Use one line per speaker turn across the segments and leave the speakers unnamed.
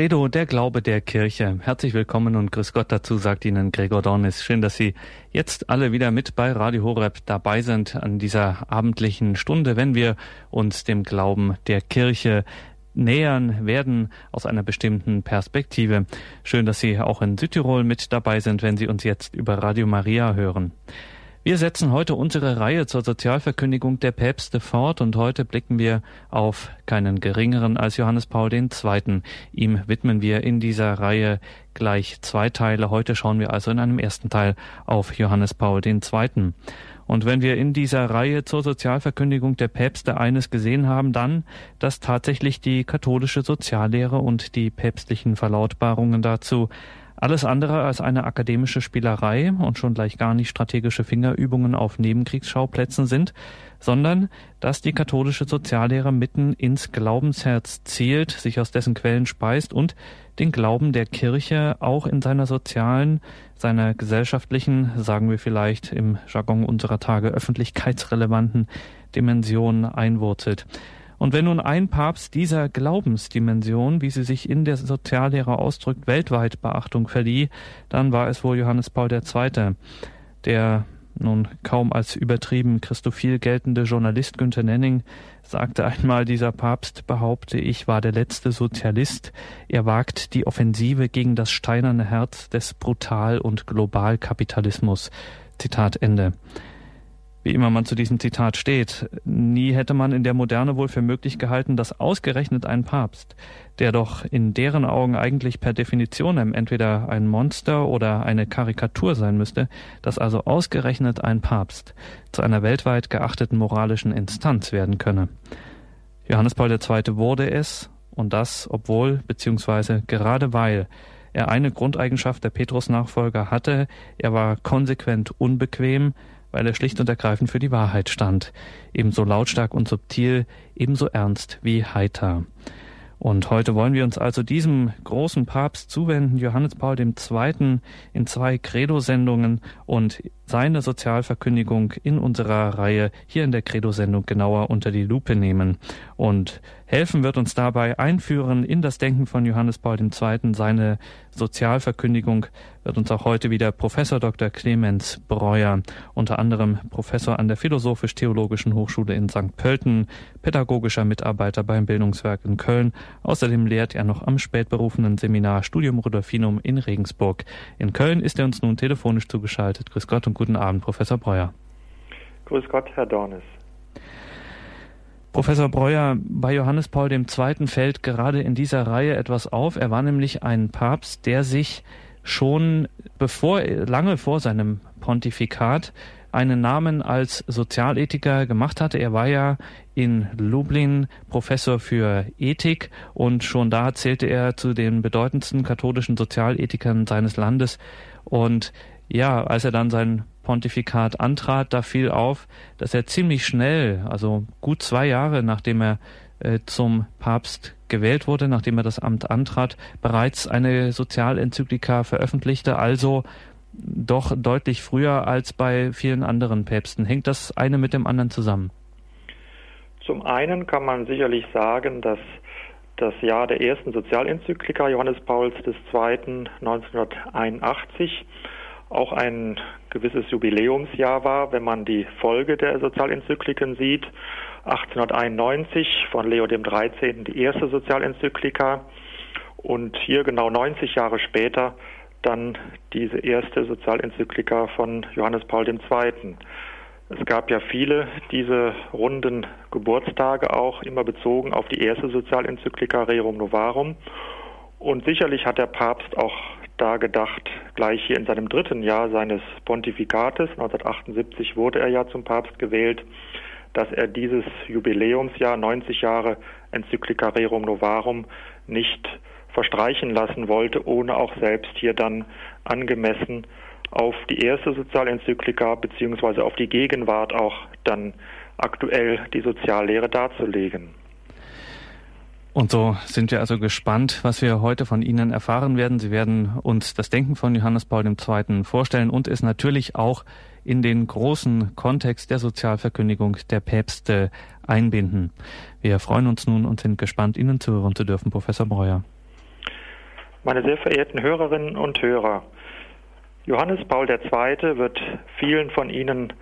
Credo, der Glaube der Kirche. Herzlich willkommen und grüß Gott dazu, sagt Ihnen Gregor Dornis. Schön, dass Sie jetzt alle wieder mit bei Radio Horeb dabei sind an dieser abendlichen Stunde, wenn wir uns dem Glauben der Kirche nähern werden aus einer bestimmten Perspektive. Schön, dass Sie auch in Südtirol mit dabei sind, wenn Sie uns jetzt über Radio Maria hören. Wir setzen heute unsere Reihe zur Sozialverkündigung der Päpste fort und heute blicken wir auf keinen geringeren als Johannes Paul II. Ihm widmen wir in dieser Reihe gleich zwei Teile. Heute schauen wir also in einem ersten Teil auf Johannes Paul II. Und wenn wir in dieser Reihe zur Sozialverkündigung der Päpste eines gesehen haben, dann, dass tatsächlich die katholische Soziallehre und die päpstlichen Verlautbarungen dazu alles andere als eine akademische Spielerei und schon gleich gar nicht strategische Fingerübungen auf Nebenkriegsschauplätzen sind, sondern dass die katholische Soziallehre mitten ins Glaubensherz zielt, sich aus dessen Quellen speist und den Glauben der Kirche auch in seiner sozialen, seiner gesellschaftlichen, sagen wir vielleicht im Jargon unserer Tage öffentlichkeitsrelevanten Dimension einwurzelt. Und wenn nun ein Papst dieser Glaubensdimension, wie sie sich in der Soziallehre ausdrückt, weltweit Beachtung verlieh, dann war es wohl Johannes Paul II., der nun kaum als übertrieben christophil geltende Journalist Günther Nenning sagte einmal, dieser Papst, behaupte ich, war der letzte Sozialist. Er wagt die Offensive gegen das steinerne Herz des Brutal- und Globalkapitalismus. Zitat Ende wie immer man zu diesem Zitat steht. Nie hätte man in der Moderne wohl für möglich gehalten, dass ausgerechnet ein Papst, der doch in deren Augen eigentlich per Definition entweder ein Monster oder eine Karikatur sein müsste, dass also ausgerechnet ein Papst zu einer weltweit geachteten moralischen Instanz werden könne. Johannes Paul II. wurde es, und das obwohl bzw. gerade weil er eine Grundeigenschaft der Petrus-Nachfolger hatte, er war konsequent unbequem, weil er schlicht und ergreifend für die Wahrheit stand, ebenso lautstark und subtil, ebenso ernst wie heiter. Und heute wollen wir uns also diesem großen Papst zuwenden, Johannes Paul II., in zwei Credo-Sendungen und seine Sozialverkündigung in unserer Reihe hier in der Credo-Sendung genauer unter die Lupe nehmen. Und helfen wird uns dabei einführen in das Denken von Johannes Paul II., seine Sozialverkündigung wird uns auch heute wieder Professor Dr. Clemens Breuer, unter anderem Professor an der Philosophisch-Theologischen Hochschule in St. Pölten, pädagogischer Mitarbeiter beim Bildungswerk in Köln. Außerdem lehrt er noch am spätberufenen Seminar Studium Rudolfinum in Regensburg. In Köln ist er uns nun telefonisch zugeschaltet. Grüß Gott und guten Abend, Professor Breuer.
Grüß Gott, Herr Dornes.
Professor Breuer, bei Johannes Paul II. fällt gerade in dieser Reihe etwas auf. Er war nämlich ein Papst, der sich schon bevor, lange vor seinem Pontifikat einen Namen als Sozialethiker gemacht hatte. Er war ja in Lublin Professor für Ethik und schon da zählte er zu den bedeutendsten katholischen Sozialethikern seines Landes. Und ja, als er dann sein Pontifikat antrat, da fiel auf, dass er ziemlich schnell, also gut zwei Jahre nachdem er äh, zum Papst gewählt wurde, nachdem er das Amt antrat, bereits eine Sozialenzyklika veröffentlichte, also doch deutlich früher als bei vielen anderen Päpsten. Hängt das eine mit dem anderen zusammen?
Zum einen kann man sicherlich sagen, dass das Jahr der ersten Sozialenzyklika Johannes Pauls II. 1981 auch ein gewisses Jubiläumsjahr war, wenn man die Folge der Sozialenzykliken sieht. 1891 von Leo dem 13. die erste Sozialenzyklika und hier genau 90 Jahre später dann diese erste Sozialenzyklika von Johannes Paul II. Es gab ja viele diese runden Geburtstage auch immer bezogen auf die erste Sozialenzyklika Rerum Novarum. Und sicherlich hat der Papst auch da gedacht, gleich hier in seinem dritten Jahr seines Pontifikates, 1978 wurde er ja zum Papst gewählt, dass er dieses Jubiläumsjahr 90 Jahre Enzyklika Rerum Novarum nicht verstreichen lassen wollte, ohne auch selbst hier dann angemessen auf die erste Sozialenzyklika beziehungsweise auf die Gegenwart auch dann aktuell die Soziallehre darzulegen.
Und so sind wir also gespannt, was wir heute von Ihnen erfahren werden. Sie werden uns das Denken von Johannes Paul II. vorstellen und es natürlich auch in den großen Kontext der Sozialverkündigung der Päpste einbinden. Wir freuen uns nun und sind gespannt, Ihnen zuhören zu dürfen, Professor Breuer.
Meine sehr verehrten Hörerinnen und Hörer, Johannes Paul II. wird vielen von Ihnen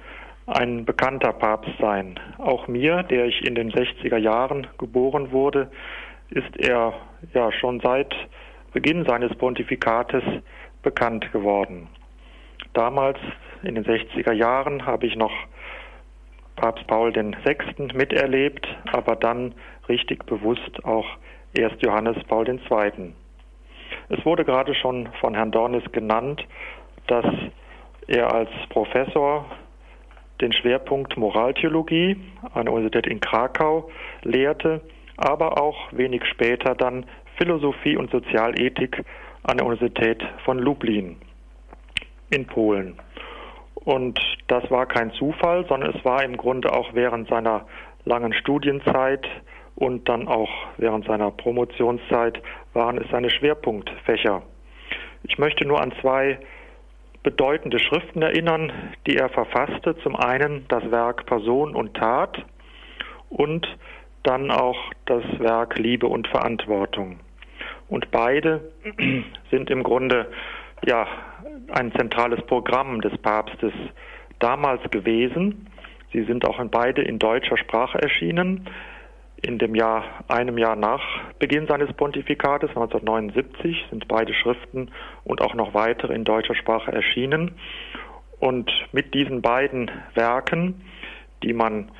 ein bekannter Papst sein. Auch mir, der ich in den 60er Jahren geboren wurde, ist er ja schon seit Beginn seines Pontifikates bekannt geworden. Damals in den 60er Jahren habe ich noch Papst Paul VI. miterlebt, aber dann richtig bewusst auch erst Johannes Paul II. Es wurde gerade schon von Herrn Dornis genannt, dass er als Professor den Schwerpunkt Moraltheologie an der Universität in Krakau lehrte, aber auch wenig später dann Philosophie und Sozialethik an der Universität von Lublin in Polen. Und das war kein Zufall, sondern es war im Grunde auch während seiner langen Studienzeit und dann auch während seiner Promotionszeit waren es seine Schwerpunktfächer. Ich möchte nur an zwei bedeutende Schriften erinnern, die er verfasste. Zum einen das Werk Person und Tat und dann auch das Werk Liebe und Verantwortung. Und beide sind im Grunde ja ein zentrales Programm des Papstes damals gewesen. Sie sind auch in beide in deutscher Sprache erschienen. In dem Jahr, einem Jahr nach Beginn seines Pontifikates, 1979, sind beide Schriften und auch noch weitere in deutscher Sprache erschienen. Und mit diesen beiden Werken, die man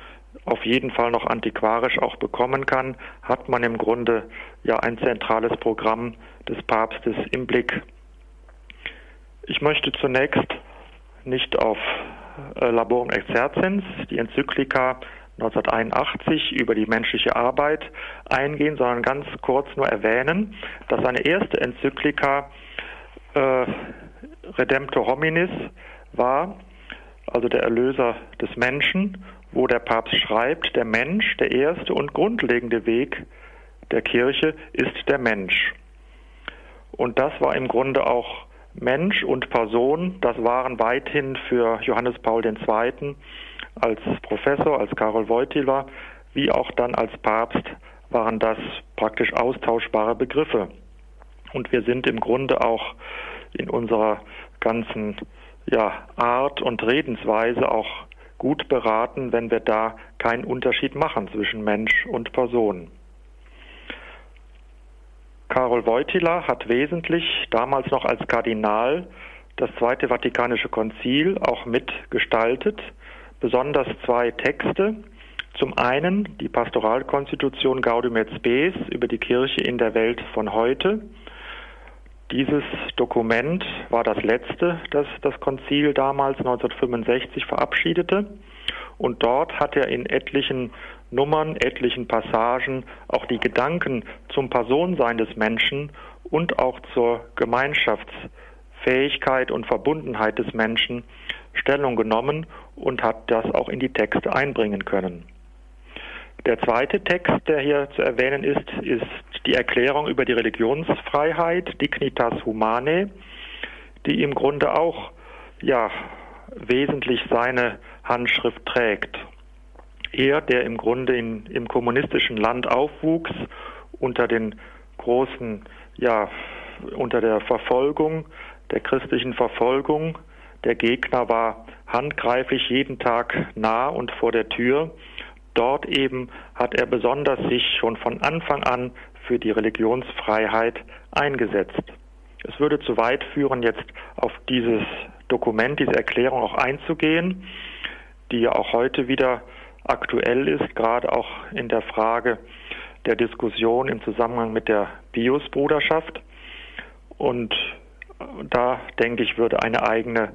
auf jeden Fall noch antiquarisch auch bekommen kann, hat man im Grunde ja ein zentrales Programm des Papstes im Blick. Ich möchte zunächst nicht auf äh, Laborum Exercens, die Enzyklika 1981 über die menschliche Arbeit eingehen, sondern ganz kurz nur erwähnen, dass seine erste Enzyklika äh, Redemptor Hominis war, also der Erlöser des Menschen, wo der Papst schreibt, der Mensch, der erste und grundlegende Weg der Kirche ist der Mensch. Und das war im Grunde auch Mensch und Person, das waren weithin für Johannes Paul II. als Professor, als Karol Wojtyla, wie auch dann als Papst, waren das praktisch austauschbare Begriffe. Und wir sind im Grunde auch in unserer ganzen ja, Art und Redensweise auch gut beraten, wenn wir da keinen Unterschied machen zwischen Mensch und Person. Karol Wojtyla hat wesentlich damals noch als Kardinal das Zweite Vatikanische Konzil auch mitgestaltet, besonders zwei Texte. Zum einen die Pastoralkonstitution Gaudium et Spes über die Kirche in der Welt von heute. Dieses Dokument war das letzte, das das Konzil damals 1965 verabschiedete. Und dort hat er in etlichen Nummern, etlichen Passagen auch die Gedanken zum Personsein des Menschen und auch zur Gemeinschaftsfähigkeit und Verbundenheit des Menschen Stellung genommen und hat das auch in die Texte einbringen können. Der zweite Text, der hier zu erwähnen ist, ist die Erklärung über die Religionsfreiheit, Dignitas Humanae, die im Grunde auch ja, wesentlich seine Handschrift trägt. Er, der im Grunde in, im kommunistischen Land aufwuchs, unter den großen, ja, unter der Verfolgung, der christlichen Verfolgung, der Gegner war handgreiflich jeden Tag nah und vor der Tür. Dort eben hat er besonders sich schon von Anfang an für die Religionsfreiheit eingesetzt. Es würde zu weit führen, jetzt auf dieses Dokument, diese Erklärung auch einzugehen, die ja auch heute wieder aktuell ist, gerade auch in der Frage der Diskussion im Zusammenhang mit der Bios-Bruderschaft. Und da denke ich, würde eine eigene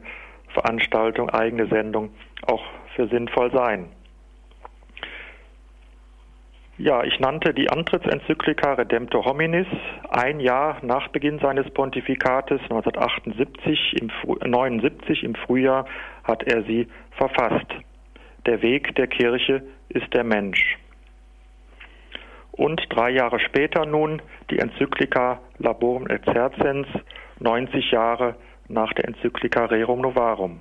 Veranstaltung, eigene Sendung auch für sinnvoll sein. Ja, ich nannte die Antrittsenzyklika Redemptor Hominis ein Jahr nach Beginn seines Pontifikates 1978 im, 79 im Frühjahr hat er sie verfasst. Der Weg der Kirche ist der Mensch. Und drei Jahre später nun die Enzyklika Laborum Exercens, 90 Jahre nach der Enzyklika Rerum Novarum.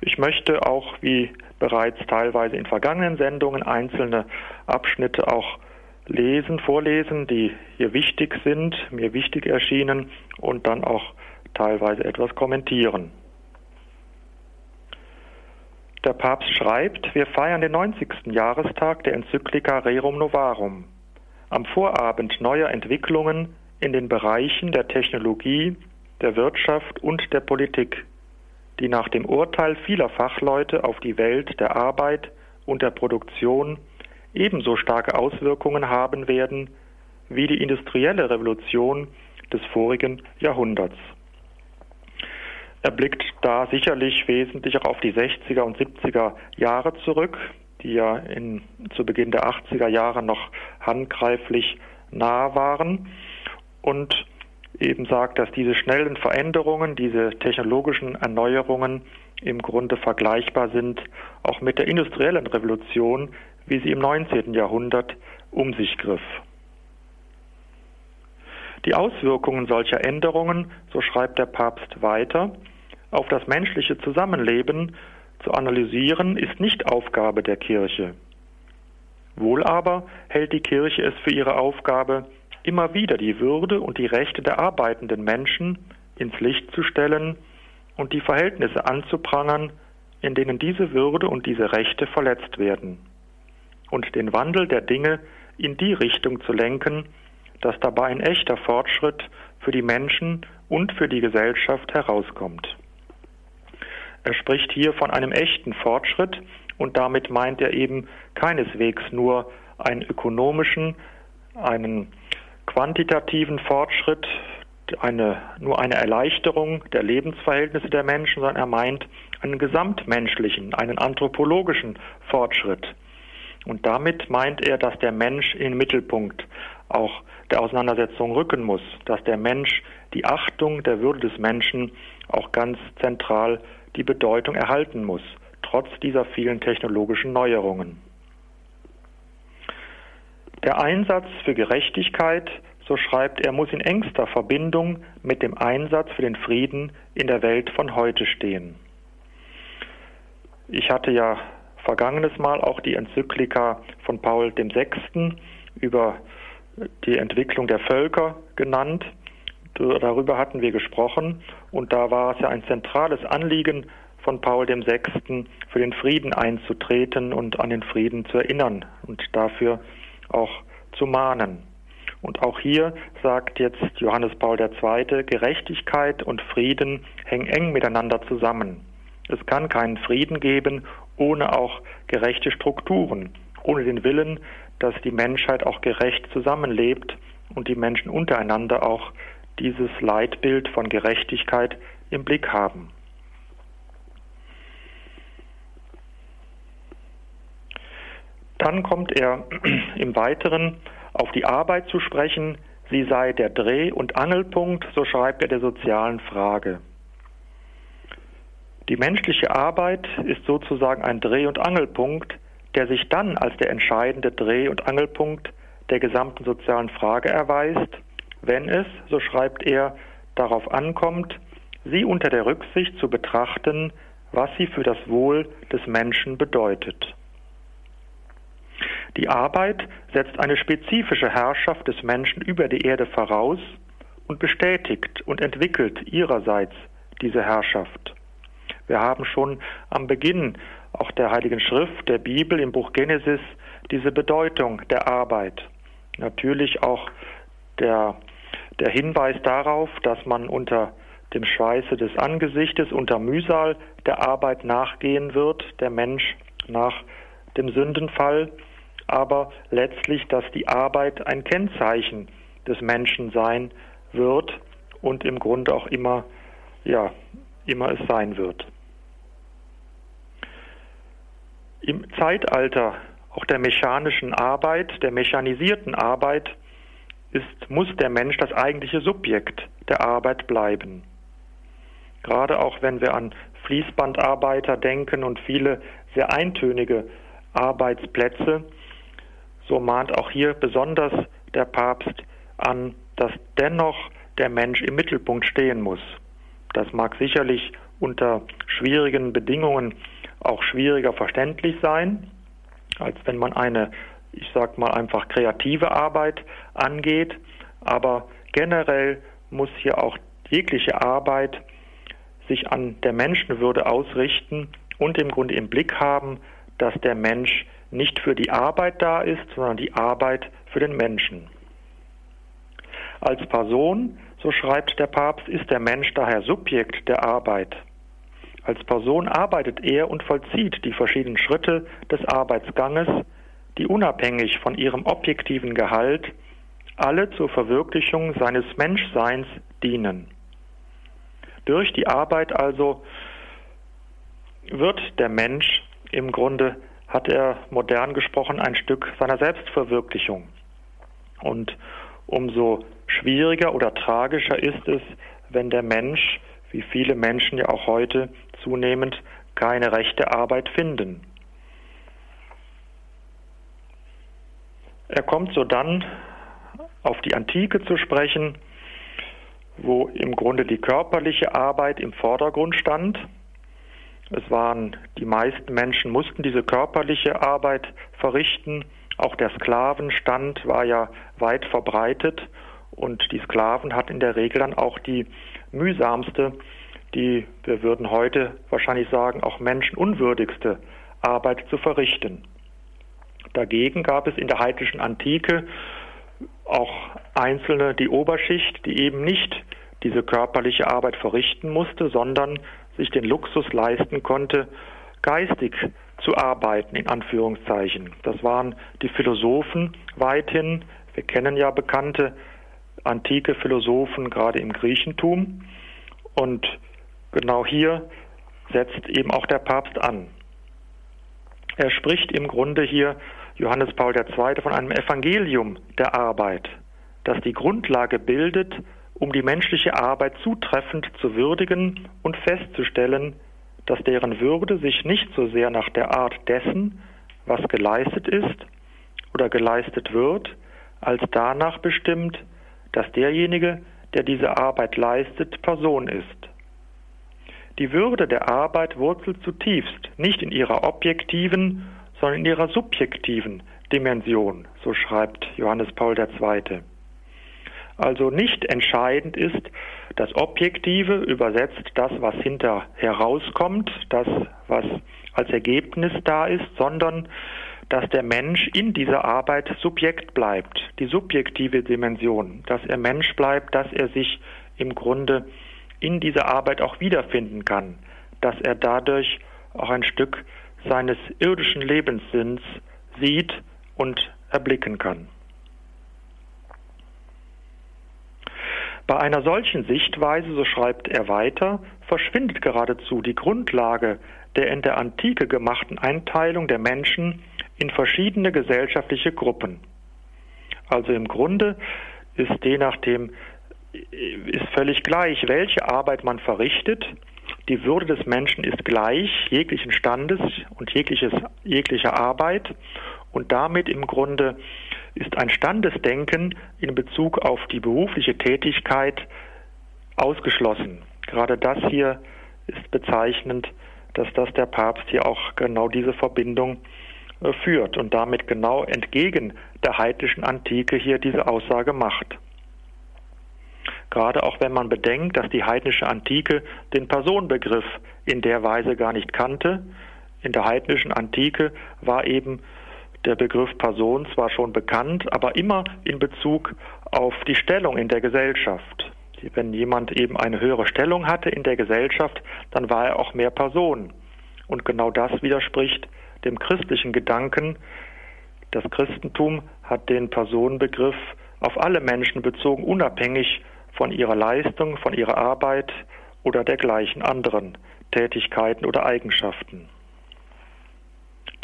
Ich möchte auch, wie bereits teilweise in vergangenen Sendungen, einzelne Abschnitte auch lesen, vorlesen, die hier wichtig sind, mir wichtig erschienen und dann auch teilweise etwas kommentieren. Der Papst schreibt, wir feiern den 90. Jahrestag der Enzyklika Rerum Novarum. Am Vorabend neuer Entwicklungen in den Bereichen der Technologie, der Wirtschaft und der Politik, die nach dem Urteil vieler Fachleute auf die Welt der Arbeit und der Produktion ebenso starke Auswirkungen haben werden wie die industrielle Revolution des vorigen Jahrhunderts. Er blickt da sicherlich wesentlich auch auf die 60er und 70er Jahre zurück, die ja in, zu Beginn der 80er Jahre noch handgreiflich nah waren und eben sagt, dass diese schnellen Veränderungen, diese technologischen Erneuerungen im Grunde vergleichbar sind auch mit der industriellen Revolution, wie sie im 19. Jahrhundert um sich griff. Die Auswirkungen solcher Änderungen, so schreibt der Papst weiter, auf das menschliche Zusammenleben zu analysieren, ist nicht Aufgabe der Kirche. Wohl aber hält die Kirche es für ihre Aufgabe, immer wieder die Würde und die Rechte der arbeitenden Menschen ins Licht zu stellen und die Verhältnisse anzuprangern, in denen diese Würde und diese Rechte verletzt werden, und den Wandel der Dinge in die Richtung zu lenken, dass dabei ein echter Fortschritt für die Menschen und für die Gesellschaft herauskommt. Er spricht hier von einem echten Fortschritt und damit meint er eben keineswegs nur einen ökonomischen, einen quantitativen Fortschritt, eine, nur eine Erleichterung der Lebensverhältnisse der Menschen, sondern er meint einen gesamtmenschlichen, einen anthropologischen Fortschritt. Und damit meint er, dass der Mensch in den Mittelpunkt auch der Auseinandersetzung rücken muss, dass der Mensch die Achtung der Würde des Menschen auch ganz zentral die Bedeutung erhalten muss, trotz dieser vielen technologischen Neuerungen. Der Einsatz für Gerechtigkeit, so schreibt er, muss in engster Verbindung mit dem Einsatz für den Frieden in der Welt von heute stehen. Ich hatte ja vergangenes Mal auch die Enzyklika von Paul VI. über die Entwicklung der Völker genannt. Darüber hatten wir gesprochen und da war es ja ein zentrales Anliegen von Paul VI. für den Frieden einzutreten und an den Frieden zu erinnern und dafür auch zu mahnen. Und auch hier sagt jetzt Johannes Paul II., Gerechtigkeit und Frieden hängen eng miteinander zusammen. Es kann keinen Frieden geben ohne auch gerechte Strukturen, ohne den Willen, dass die Menschheit auch gerecht zusammenlebt und die Menschen untereinander auch dieses Leitbild von Gerechtigkeit im Blick haben. Dann kommt er im Weiteren auf die Arbeit zu sprechen. Sie sei der Dreh- und Angelpunkt, so schreibt er der sozialen Frage. Die menschliche Arbeit ist sozusagen ein Dreh- und Angelpunkt, der sich dann als der entscheidende Dreh- und Angelpunkt der gesamten sozialen Frage erweist, wenn es, so schreibt er, darauf ankommt, sie unter der Rücksicht zu betrachten, was sie für das Wohl des Menschen bedeutet. Die Arbeit setzt eine spezifische Herrschaft des Menschen über die Erde voraus und bestätigt und entwickelt ihrerseits diese Herrschaft. Wir haben schon am Beginn auch der Heiligen Schrift, der Bibel im Buch Genesis diese Bedeutung der Arbeit. Natürlich auch der, der Hinweis darauf, dass man unter dem Schweiße des Angesichtes, unter Mühsal der Arbeit nachgehen wird, der Mensch nach dem Sündenfall, aber letztlich, dass die Arbeit ein Kennzeichen des Menschen sein wird und im Grunde auch immer, ja, immer es sein wird. Im Zeitalter auch der mechanischen Arbeit, der mechanisierten Arbeit, ist, muss der Mensch das eigentliche Subjekt der Arbeit bleiben. Gerade auch wenn wir an Fließbandarbeiter denken und viele sehr eintönige Arbeitsplätze, so mahnt auch hier besonders der Papst an, dass dennoch der Mensch im Mittelpunkt stehen muss. Das mag sicherlich unter schwierigen Bedingungen auch schwieriger verständlich sein, als wenn man eine ich sag mal einfach kreative Arbeit angeht, aber generell muss hier auch jegliche Arbeit sich an der Menschenwürde ausrichten und im Grunde im Blick haben, dass der Mensch nicht für die Arbeit da ist, sondern die Arbeit für den Menschen. Als Person, so schreibt der Papst, ist der Mensch daher Subjekt der Arbeit. Als Person arbeitet er und vollzieht die verschiedenen Schritte des Arbeitsganges, die unabhängig von ihrem objektiven Gehalt alle zur Verwirklichung seines Menschseins dienen. Durch die Arbeit also wird der Mensch im Grunde, hat er modern gesprochen, ein Stück seiner Selbstverwirklichung. Und umso schwieriger oder tragischer ist es, wenn der Mensch, wie viele Menschen ja auch heute zunehmend, keine rechte Arbeit finden. Er kommt so dann auf die Antike zu sprechen, wo im Grunde die körperliche Arbeit im Vordergrund stand. Es waren die meisten Menschen mussten diese körperliche Arbeit verrichten. Auch der Sklavenstand war ja weit verbreitet und die Sklaven hatten in der Regel dann auch die mühsamste, die wir würden heute wahrscheinlich sagen auch menschenunwürdigste Arbeit zu verrichten. Dagegen gab es in der heidnischen Antike auch Einzelne, die Oberschicht, die eben nicht diese körperliche Arbeit verrichten musste, sondern sich den Luxus leisten konnte, geistig zu arbeiten, in Anführungszeichen. Das waren die Philosophen weithin. Wir kennen ja bekannte antike Philosophen, gerade im Griechentum. Und genau hier setzt eben auch der Papst an. Er spricht im Grunde hier Johannes Paul II. von einem Evangelium der Arbeit, das die Grundlage bildet, um die menschliche Arbeit zutreffend zu würdigen und festzustellen, dass deren Würde sich nicht so sehr nach der Art dessen, was geleistet ist oder geleistet wird, als danach bestimmt, dass derjenige, der diese Arbeit leistet, Person ist. Die Würde der Arbeit wurzelt zutiefst nicht in ihrer objektiven sondern in ihrer subjektiven Dimension, so schreibt Johannes Paul II. Also nicht entscheidend ist das Objektive, übersetzt das, was hinter herauskommt, das, was als Ergebnis da ist, sondern dass der Mensch in dieser Arbeit Subjekt bleibt, die subjektive Dimension, dass er Mensch bleibt, dass er sich im Grunde in dieser Arbeit auch wiederfinden kann, dass er dadurch auch ein Stück seines irdischen Lebenssinns sieht und erblicken kann. Bei einer solchen Sichtweise, so schreibt er weiter, verschwindet geradezu die Grundlage der in der Antike gemachten Einteilung der Menschen in verschiedene gesellschaftliche Gruppen. Also im Grunde ist je nachdem ist völlig gleich, welche Arbeit man verrichtet, die Würde des Menschen ist gleich jeglichen Standes und jegliches, jeglicher Arbeit und damit im Grunde ist ein Standesdenken in Bezug auf die berufliche Tätigkeit ausgeschlossen. Gerade das hier ist bezeichnend, dass das der Papst hier auch genau diese Verbindung äh, führt und damit genau entgegen der heidnischen Antike hier diese Aussage macht gerade auch wenn man bedenkt, dass die heidnische Antike den Personenbegriff in der Weise gar nicht kannte. In der heidnischen Antike war eben der Begriff Person zwar schon bekannt, aber immer in Bezug auf die Stellung in der Gesellschaft. Wenn jemand eben eine höhere Stellung hatte in der Gesellschaft, dann war er auch mehr Person. Und genau das widerspricht dem christlichen Gedanken. Das Christentum hat den Personenbegriff auf alle Menschen bezogen, unabhängig von ihrer Leistung, von ihrer Arbeit oder dergleichen anderen Tätigkeiten oder Eigenschaften.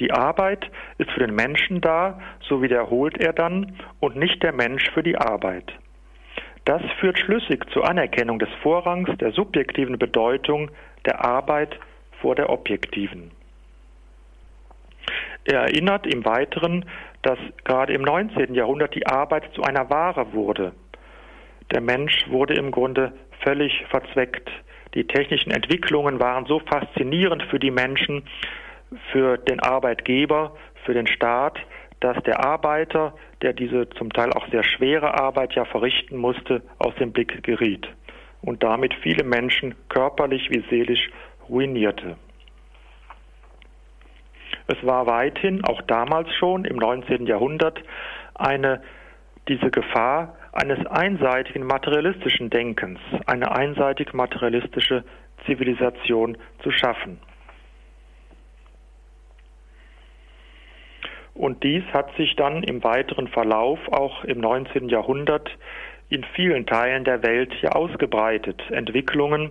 Die Arbeit ist für den Menschen da, so wiederholt er dann, und nicht der Mensch für die Arbeit. Das führt schlüssig zur Anerkennung des Vorrangs der subjektiven Bedeutung der Arbeit vor der objektiven. Er erinnert im Weiteren, dass gerade im 19. Jahrhundert die Arbeit zu einer Ware wurde, der Mensch wurde im Grunde völlig verzweckt. Die technischen Entwicklungen waren so faszinierend für die Menschen, für den Arbeitgeber, für den Staat, dass der Arbeiter, der diese zum Teil auch sehr schwere Arbeit ja verrichten musste, aus dem Blick geriet und damit viele Menschen körperlich wie seelisch ruinierte. Es war weithin, auch damals schon im 19. Jahrhundert, eine, diese Gefahr eines einseitigen materialistischen Denkens, eine einseitig materialistische Zivilisation zu schaffen. Und dies hat sich dann im weiteren Verlauf auch im 19. Jahrhundert in vielen Teilen der Welt hier ausgebreitet. Entwicklungen,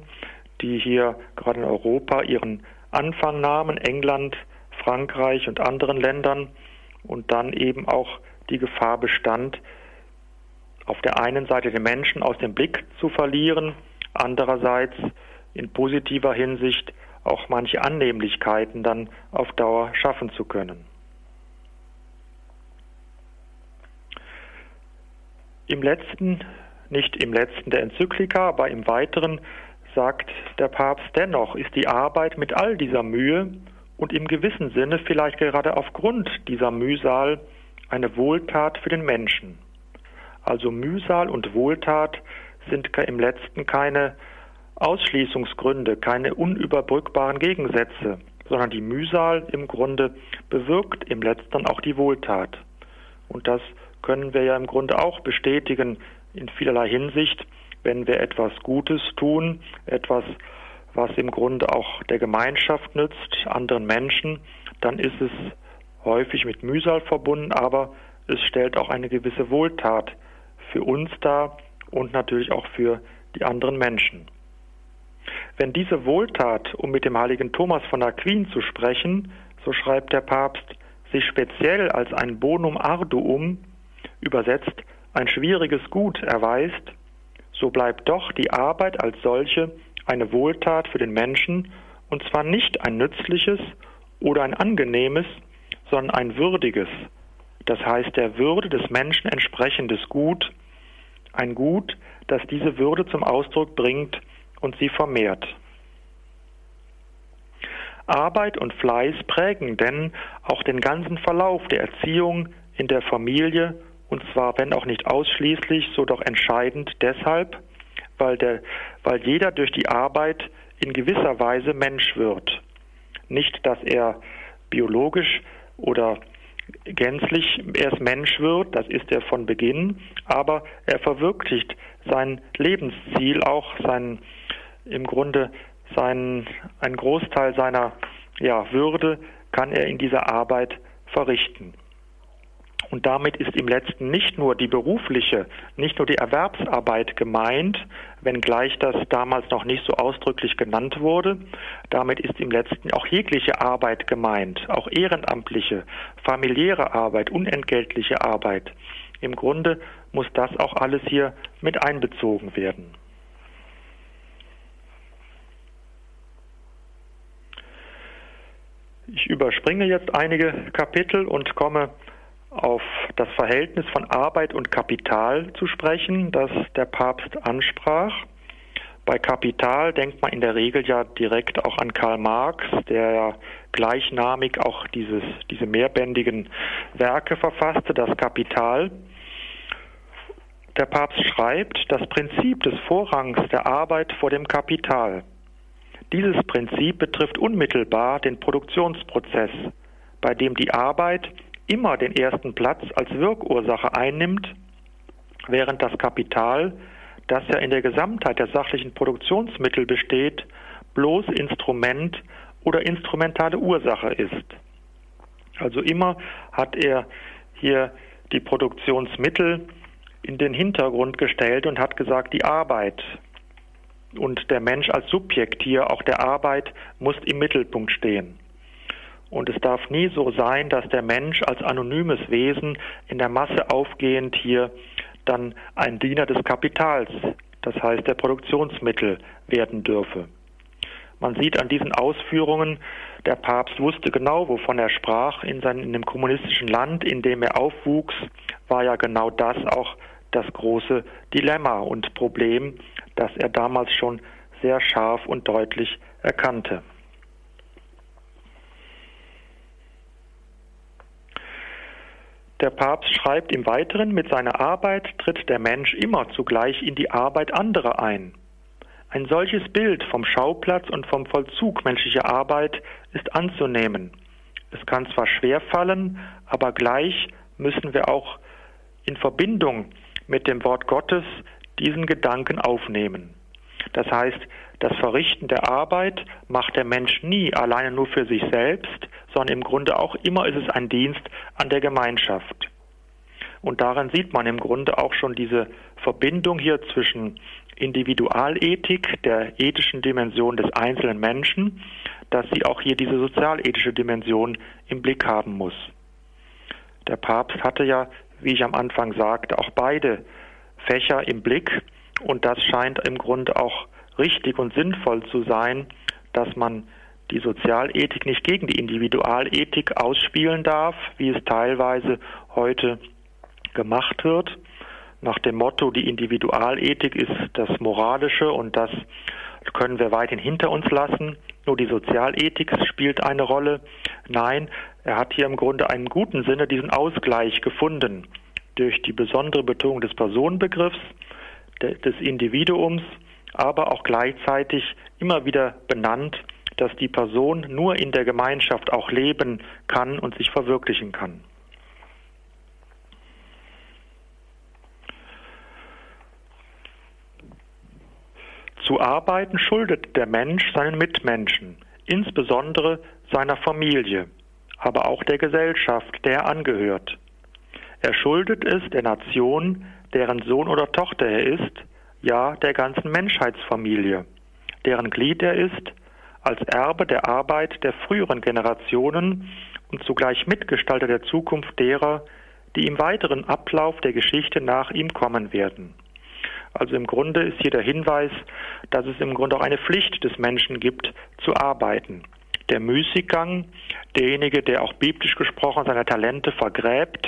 die hier gerade in Europa ihren Anfang nahmen, England, Frankreich und anderen Ländern und dann eben auch die Gefahr bestand, auf der einen Seite den Menschen aus dem Blick zu verlieren, andererseits in positiver Hinsicht auch manche Annehmlichkeiten dann auf Dauer schaffen zu können. Im letzten, nicht im letzten der Enzyklika, aber im weiteren sagt der Papst dennoch, ist die Arbeit mit all dieser Mühe und im gewissen Sinne vielleicht gerade aufgrund dieser Mühsal eine Wohltat für den Menschen. Also Mühsal und Wohltat sind im letzten keine Ausschließungsgründe, keine unüberbrückbaren Gegensätze, sondern die Mühsal im Grunde bewirkt im letzten auch die Wohltat. Und das können wir ja im Grunde auch bestätigen in vielerlei Hinsicht, wenn wir etwas Gutes tun, etwas was im Grunde auch der Gemeinschaft nützt, anderen Menschen, dann ist es häufig mit Mühsal verbunden, aber es stellt auch eine gewisse Wohltat für uns dar und natürlich auch für die anderen Menschen. Wenn diese Wohltat, um mit dem heiligen Thomas von Aquin zu sprechen, so schreibt der Papst, sich speziell als ein Bonum Arduum, übersetzt ein schwieriges Gut erweist, so bleibt doch die Arbeit als solche eine Wohltat für den Menschen, und zwar nicht ein nützliches oder ein angenehmes, sondern ein würdiges, das heißt der Würde des Menschen entsprechendes Gut, ein Gut, das diese Würde zum Ausdruck bringt und sie vermehrt. Arbeit und Fleiß prägen denn auch den ganzen Verlauf der Erziehung in der Familie, und zwar wenn auch nicht ausschließlich, so doch entscheidend deshalb, weil, der, weil jeder durch die Arbeit in gewisser Weise Mensch wird. Nicht, dass er biologisch oder gänzlich erst Mensch wird, das ist er von Beginn, aber er verwirklicht sein Lebensziel, auch sein, im Grunde sein, ein Großteil seiner ja, Würde kann er in dieser Arbeit verrichten. Und damit ist im letzten nicht nur die berufliche, nicht nur die Erwerbsarbeit gemeint, wenngleich das damals noch nicht so ausdrücklich genannt wurde. Damit ist im letzten auch jegliche Arbeit gemeint, auch ehrenamtliche, familiäre Arbeit, unentgeltliche Arbeit. Im Grunde muss das auch alles hier mit einbezogen werden. Ich überspringe jetzt einige Kapitel und komme auf das Verhältnis von Arbeit und Kapital zu sprechen, das der Papst ansprach. Bei Kapital denkt man in der Regel ja direkt auch an Karl Marx, der gleichnamig auch dieses, diese mehrbändigen Werke verfasste, das Kapital. Der Papst schreibt, das Prinzip des Vorrangs der Arbeit vor dem Kapital. Dieses Prinzip betrifft unmittelbar den Produktionsprozess, bei dem die Arbeit immer den ersten Platz als Wirkursache einnimmt, während das Kapital, das ja in der Gesamtheit der sachlichen Produktionsmittel besteht, bloß Instrument oder instrumentale Ursache ist. Also immer hat er hier die Produktionsmittel in den Hintergrund gestellt und hat gesagt, die Arbeit und der Mensch als Subjekt hier, auch der Arbeit, muss im Mittelpunkt stehen. Und es darf nie so sein, dass der Mensch als anonymes Wesen in der Masse aufgehend hier dann ein Diener des Kapitals, das heißt der Produktionsmittel, werden dürfe. Man sieht an diesen Ausführungen, der Papst wusste genau, wovon er sprach. In, seinem, in dem kommunistischen Land, in dem er aufwuchs, war ja genau das auch das große Dilemma und Problem, das er damals schon sehr scharf und deutlich erkannte. Der Papst schreibt im Weiteren, mit seiner Arbeit tritt der Mensch immer zugleich in die Arbeit anderer ein. Ein solches Bild vom Schauplatz und vom Vollzug menschlicher Arbeit ist anzunehmen. Es kann zwar schwer fallen, aber gleich müssen wir auch in Verbindung mit dem Wort Gottes diesen Gedanken aufnehmen. Das heißt, das Verrichten der Arbeit macht der Mensch nie alleine nur für sich selbst, sondern im Grunde auch immer ist es ein Dienst an der Gemeinschaft. Und daran sieht man im Grunde auch schon diese Verbindung hier zwischen Individualethik, der ethischen Dimension des einzelnen Menschen, dass sie auch hier diese sozialethische Dimension im Blick haben muss. Der Papst hatte ja, wie ich am Anfang sagte, auch beide Fächer im Blick und das scheint im Grunde auch richtig und sinnvoll zu sein, dass man die Sozialethik nicht gegen die Individualethik ausspielen darf, wie es teilweise heute gemacht wird, nach dem Motto, die Individualethik ist das Moralische und das können wir weithin hinter uns lassen. Nur die Sozialethik spielt eine Rolle. Nein, er hat hier im Grunde einen guten Sinne diesen Ausgleich gefunden durch die besondere Betonung des Personenbegriffs, des Individuums, aber auch gleichzeitig immer wieder benannt, dass die Person nur in der Gemeinschaft auch leben kann und sich verwirklichen kann. Zu arbeiten schuldet der Mensch seinen Mitmenschen, insbesondere seiner Familie, aber auch der Gesellschaft, der er angehört. Er schuldet es der Nation, deren Sohn oder Tochter er ist, ja der ganzen Menschheitsfamilie, deren Glied er ist, als Erbe der Arbeit der früheren Generationen und zugleich Mitgestalter der Zukunft derer, die im weiteren Ablauf der Geschichte nach ihm kommen werden. Also im Grunde ist hier der Hinweis, dass es im Grunde auch eine Pflicht des Menschen gibt, zu arbeiten. Der Müßiggang, derjenige, der auch biblisch gesprochen seine Talente vergräbt,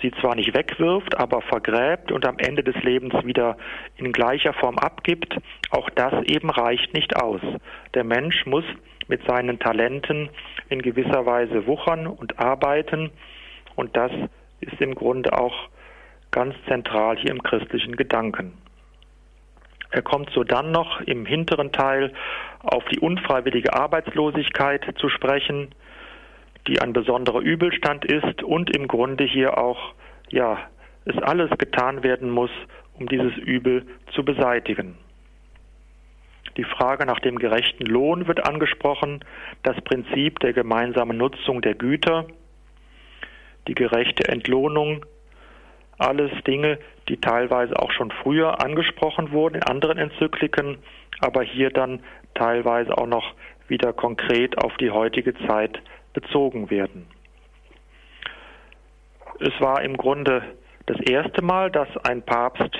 sie zwar nicht wegwirft, aber vergräbt und am Ende des Lebens wieder in gleicher Form abgibt, auch das eben reicht nicht aus. Der Mensch muss mit seinen Talenten in gewisser Weise wuchern und arbeiten und das ist im Grunde auch ganz zentral hier im christlichen Gedanken. Er kommt so dann noch im hinteren Teil auf die unfreiwillige Arbeitslosigkeit zu sprechen, die ein besonderer Übelstand ist und im Grunde hier auch, ja, es alles getan werden muss, um dieses Übel zu beseitigen. Die Frage nach dem gerechten Lohn wird angesprochen, das Prinzip der gemeinsamen Nutzung der Güter, die gerechte Entlohnung alles Dinge, die teilweise auch schon früher angesprochen wurden in anderen Enzykliken, aber hier dann teilweise auch noch wieder konkret auf die heutige Zeit bezogen werden. Es war im Grunde das erste Mal, dass ein Papst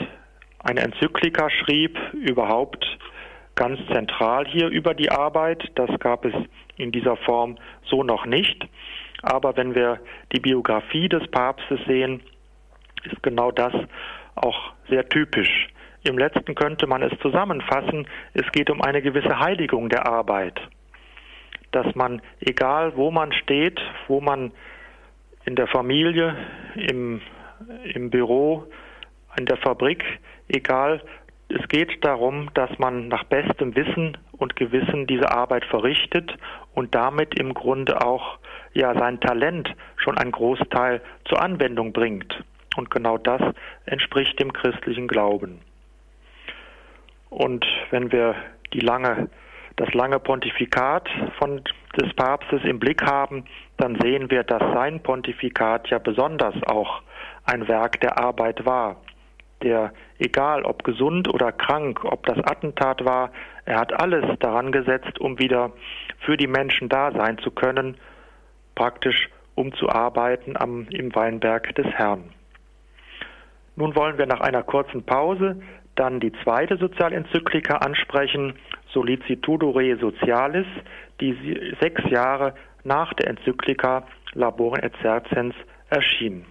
eine Enzyklika schrieb, überhaupt ganz zentral hier über die Arbeit. Das gab es in dieser Form so noch nicht. Aber wenn wir die Biografie des Papstes sehen, ist genau das auch sehr typisch. Im letzten könnte man es zusammenfassen, es geht um eine gewisse Heiligung der Arbeit. Dass man, egal wo man steht, wo man in der Familie, im, im Büro, in der Fabrik, egal, es geht darum, dass man nach bestem Wissen und Gewissen diese Arbeit verrichtet und damit im Grunde auch ja sein Talent schon einen Großteil zur Anwendung bringt. Und genau das entspricht dem christlichen Glauben. Und wenn wir die lange, das lange Pontifikat von, des Papstes im Blick haben, dann sehen wir, dass sein Pontifikat ja besonders auch ein Werk der Arbeit war. Der, egal ob gesund oder krank, ob das Attentat war, er hat alles daran gesetzt, um wieder für die Menschen da sein zu können, praktisch um zu arbeiten am, im Weinberg des Herrn. Nun wollen wir nach einer kurzen Pause dann die zweite Sozialenzyklika ansprechen, Solicitudo Re Socialis, die sechs Jahre nach der Enzyklika Laboren et Exercens erschien.